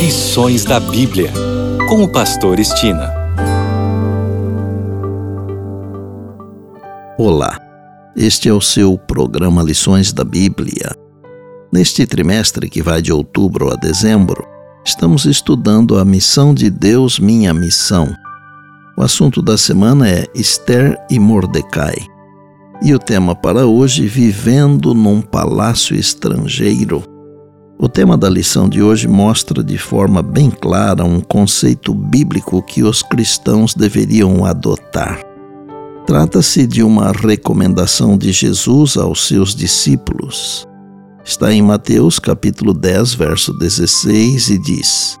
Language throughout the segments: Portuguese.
Lições da Bíblia, com o Pastor Estina. Olá, este é o seu programa Lições da Bíblia. Neste trimestre que vai de outubro a dezembro, estamos estudando a missão de Deus, minha missão. O assunto da semana é Esther e Mordecai. E o tema para hoje, Vivendo num Palácio Estrangeiro. O tema da lição de hoje mostra de forma bem clara um conceito bíblico que os cristãos deveriam adotar. Trata-se de uma recomendação de Jesus aos seus discípulos. Está em Mateus capítulo 10, verso 16 e diz: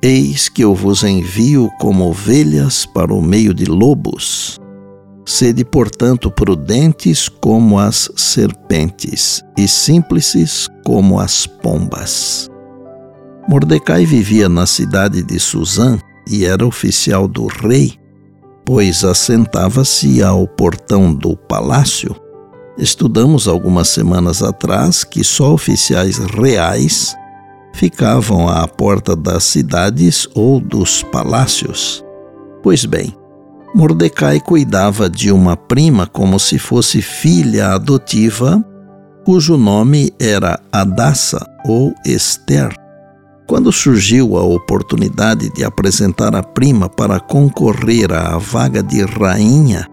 Eis que eu vos envio como ovelhas para o meio de lobos. Sede, portanto, prudentes como as serpentes e simples como as pombas. Mordecai vivia na cidade de Suzã e era oficial do rei, pois assentava-se ao portão do palácio. Estudamos algumas semanas atrás que só oficiais reais ficavam à porta das cidades ou dos palácios. Pois bem, Mordecai cuidava de uma prima como se fosse filha adotiva, cujo nome era Adassa ou Esther. Quando surgiu a oportunidade de apresentar a prima para concorrer à vaga de rainha,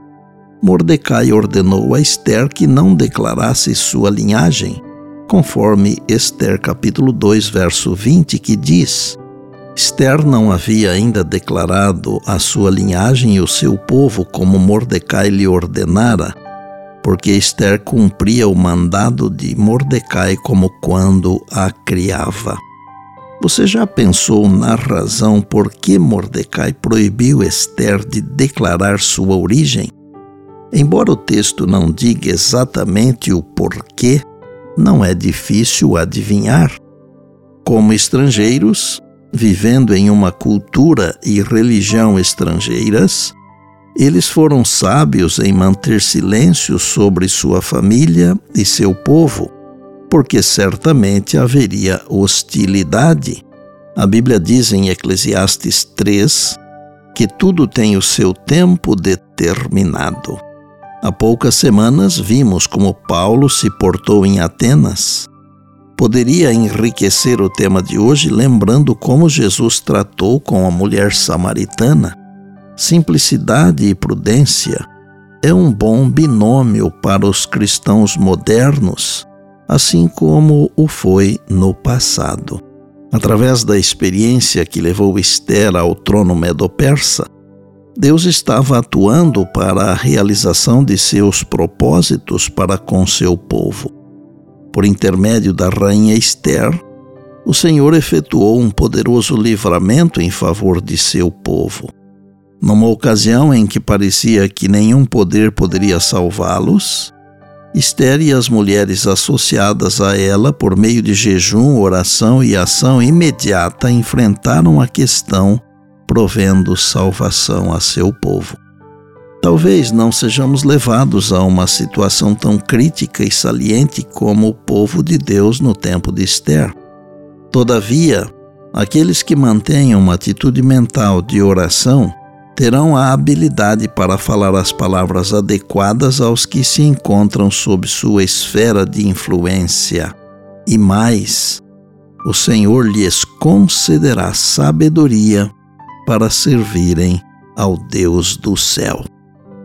Mordecai ordenou a Esther que não declarasse sua linhagem, conforme Esther capítulo 2, verso 20, que diz: Esther não havia ainda declarado a sua linhagem e o seu povo como Mordecai lhe ordenara, porque Esther cumpria o mandado de Mordecai como quando a criava. Você já pensou na razão por que Mordecai proibiu Esther de declarar sua origem? Embora o texto não diga exatamente o porquê, não é difícil adivinhar. Como estrangeiros, vivendo em uma cultura e religião estrangeiras, eles foram sábios em manter silêncio sobre sua família e seu povo, porque certamente haveria hostilidade. A Bíblia diz em Eclesiastes 3 que tudo tem o seu tempo determinado. Há poucas semanas vimos como Paulo se portou em Atenas poderia enriquecer o tema de hoje lembrando como Jesus tratou com a mulher samaritana. Simplicidade e prudência é um bom binômio para os cristãos modernos, assim como o foi no passado. Através da experiência que levou Esther ao trono medo-persa, Deus estava atuando para a realização de seus propósitos para com seu povo por intermédio da rainha Esther, o Senhor efetuou um poderoso livramento em favor de seu povo. Numa ocasião em que parecia que nenhum poder poderia salvá-los, Esther e as mulheres associadas a ela, por meio de jejum, oração e ação imediata, enfrentaram a questão, provendo salvação a seu povo. Talvez não sejamos levados a uma situação tão crítica e saliente como o povo de Deus no tempo de Esther. Todavia, aqueles que mantêm uma atitude mental de oração terão a habilidade para falar as palavras adequadas aos que se encontram sob sua esfera de influência. E mais, o Senhor lhes concederá sabedoria para servirem ao Deus do céu